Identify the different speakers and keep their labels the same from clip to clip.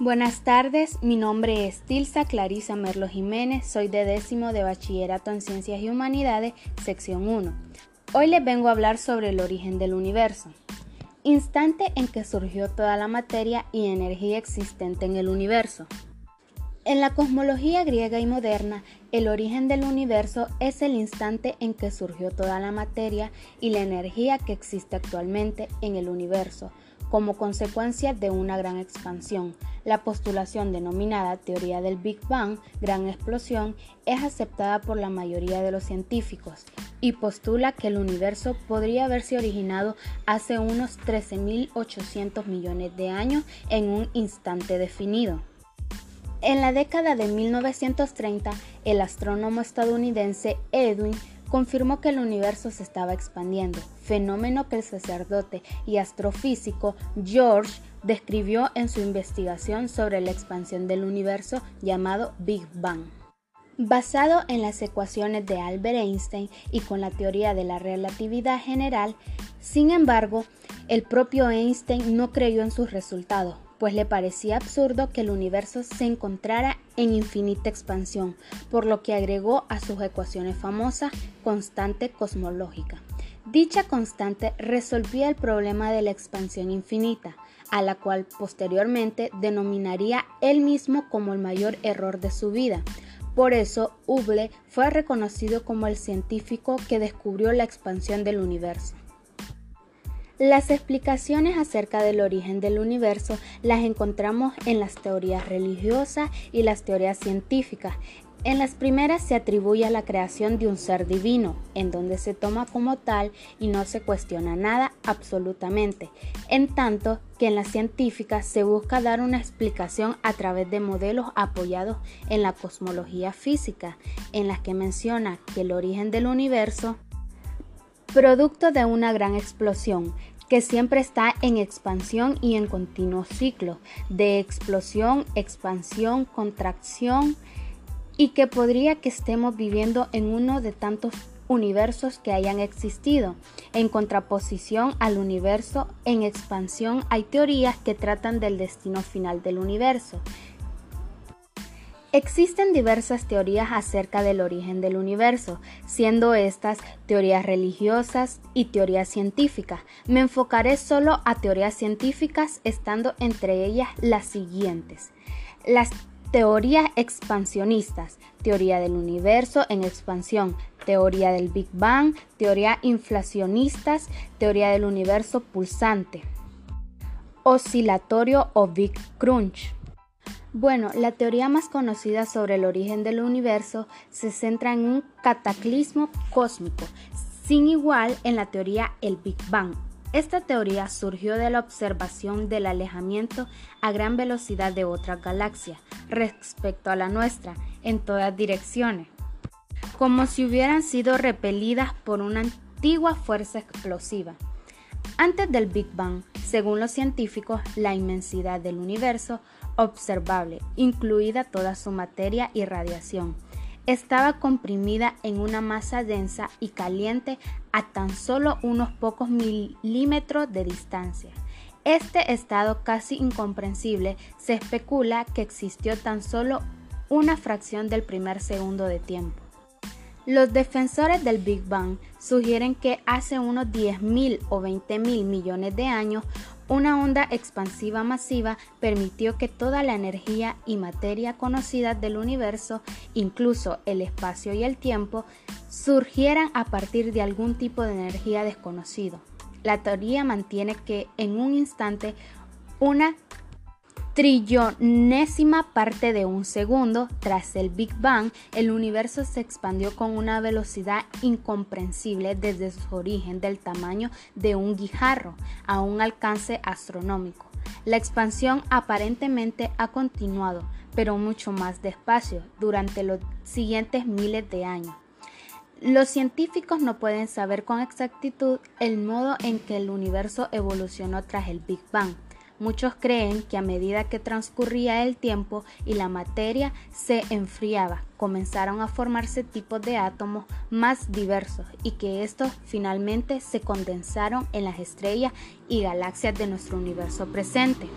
Speaker 1: Buenas tardes, mi nombre es Tilsa Clarisa Merlo Jiménez, soy de décimo de Bachillerato en Ciencias y Humanidades, sección 1. Hoy les vengo a hablar sobre el origen del universo, instante en que surgió toda la materia y energía existente en el universo. En la cosmología griega y moderna, el origen del universo es el instante en que surgió toda la materia y la energía que existe actualmente en el universo, como consecuencia de una gran expansión. La postulación denominada teoría del Big Bang, gran explosión, es aceptada por la mayoría de los científicos y postula que el universo podría haberse originado hace unos 13.800 millones de años en un instante definido. En la década de 1930, el astrónomo estadounidense Edwin confirmó que el universo se estaba expandiendo, fenómeno que el sacerdote y astrofísico George describió en su investigación sobre la expansión del universo llamado Big Bang. Basado en las ecuaciones de Albert Einstein y con la teoría de la relatividad general, sin embargo, el propio Einstein no creyó en sus resultados, pues le parecía absurdo que el universo se encontrara en infinita expansión, por lo que agregó a sus ecuaciones famosas constante cosmológica. Dicha constante resolvía el problema de la expansión infinita, a la cual posteriormente denominaría él mismo como el mayor error de su vida. Por eso, Hubble fue reconocido como el científico que descubrió la expansión del universo. Las explicaciones acerca del origen del universo las encontramos en las teorías religiosas y las teorías científicas. En las primeras se atribuye a la creación de un ser divino, en donde se toma como tal y no se cuestiona nada absolutamente, en tanto que en las científicas se busca dar una explicación a través de modelos apoyados en la cosmología física, en las que menciona que el origen del universo producto de una gran explosión que siempre está en expansión y en continuo ciclo de explosión, expansión, contracción y que podría que estemos viviendo en uno de tantos universos que hayan existido. En contraposición al universo en expansión hay teorías que tratan del destino final del universo Existen diversas teorías acerca del origen del universo, siendo estas teorías religiosas y teorías científicas. Me enfocaré solo a teorías científicas, estando entre ellas las siguientes. Las teorías expansionistas, teoría del universo en expansión, teoría del Big Bang, teoría inflacionistas, teoría del universo pulsante, oscilatorio o Big Crunch bueno, la teoría más conocida sobre el origen del universo se centra en un cataclismo cósmico, sin igual en la teoría el Big Bang. Esta teoría surgió de la observación del alejamiento a gran velocidad de otra galaxia respecto a la nuestra en todas direcciones, como si hubieran sido repelidas por una antigua fuerza explosiva. Antes del Big Bang, según los científicos, la inmensidad del universo observable, incluida toda su materia y radiación, estaba comprimida en una masa densa y caliente a tan solo unos pocos milímetros de distancia. Este estado casi incomprensible se especula que existió tan solo una fracción del primer segundo de tiempo. Los defensores del Big Bang sugieren que hace unos 10.000 o 20.000 millones de años una onda expansiva masiva permitió que toda la energía y materia conocida del universo, incluso el espacio y el tiempo, surgieran a partir de algún tipo de energía desconocido. La teoría mantiene que en un instante una trillonésima parte de un segundo, tras el Big Bang, el universo se expandió con una velocidad incomprensible desde su origen del tamaño de un guijarro a un alcance astronómico. La expansión aparentemente ha continuado, pero mucho más despacio, durante los siguientes miles de años. Los científicos no pueden saber con exactitud el modo en que el universo evolucionó tras el Big Bang Muchos creen que a medida que transcurría el tiempo y la materia se enfriaba, comenzaron a formarse tipos de átomos más diversos y que estos finalmente se condensaron en las estrellas y galaxias de nuestro universo presente.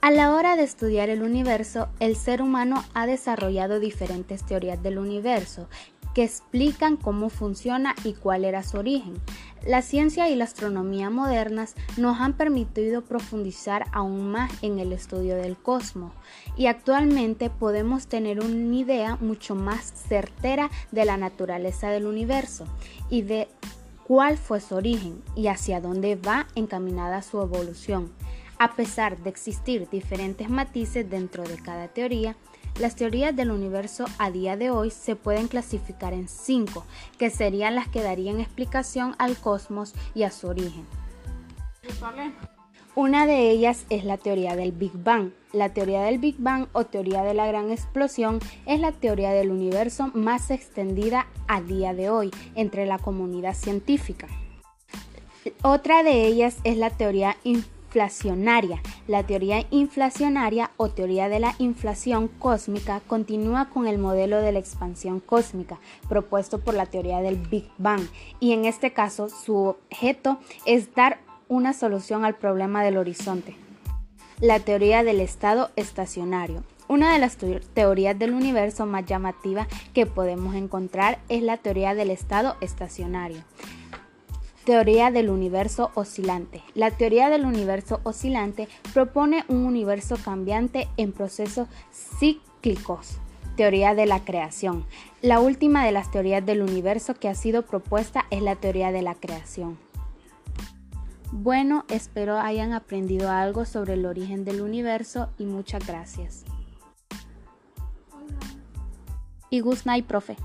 Speaker 1: A la hora de estudiar el universo, el ser humano ha desarrollado diferentes teorías del universo que explican cómo funciona y cuál era su origen. La ciencia y la astronomía modernas nos han permitido profundizar aún más en el estudio del cosmos y actualmente podemos tener una idea mucho más certera de la naturaleza del universo y de cuál fue su origen y hacia dónde va encaminada su evolución. A pesar de existir diferentes matices dentro de cada teoría, las teorías del universo a día de hoy se pueden clasificar en cinco, que serían las que darían explicación al cosmos y a su origen. Una de ellas es la teoría del Big Bang. La teoría del Big Bang o teoría de la gran explosión es la teoría del universo más extendida a día de hoy entre la comunidad científica. Otra de ellas es la teoría inflacionaria. La teoría inflacionaria o teoría de la inflación cósmica continúa con el modelo de la expansión cósmica propuesto por la teoría del Big Bang y en este caso su objeto es dar una solución al problema del horizonte. La teoría del estado estacionario. Una de las teorías del universo más llamativa que podemos encontrar es la teoría del estado estacionario. Teoría del universo oscilante. La teoría del universo oscilante propone un universo cambiante en procesos cíclicos. Teoría de la creación. La última de las teorías del universo que ha sido propuesta es la teoría de la creación. Bueno, espero hayan aprendido algo sobre el origen del universo y muchas gracias. Y good night, profe.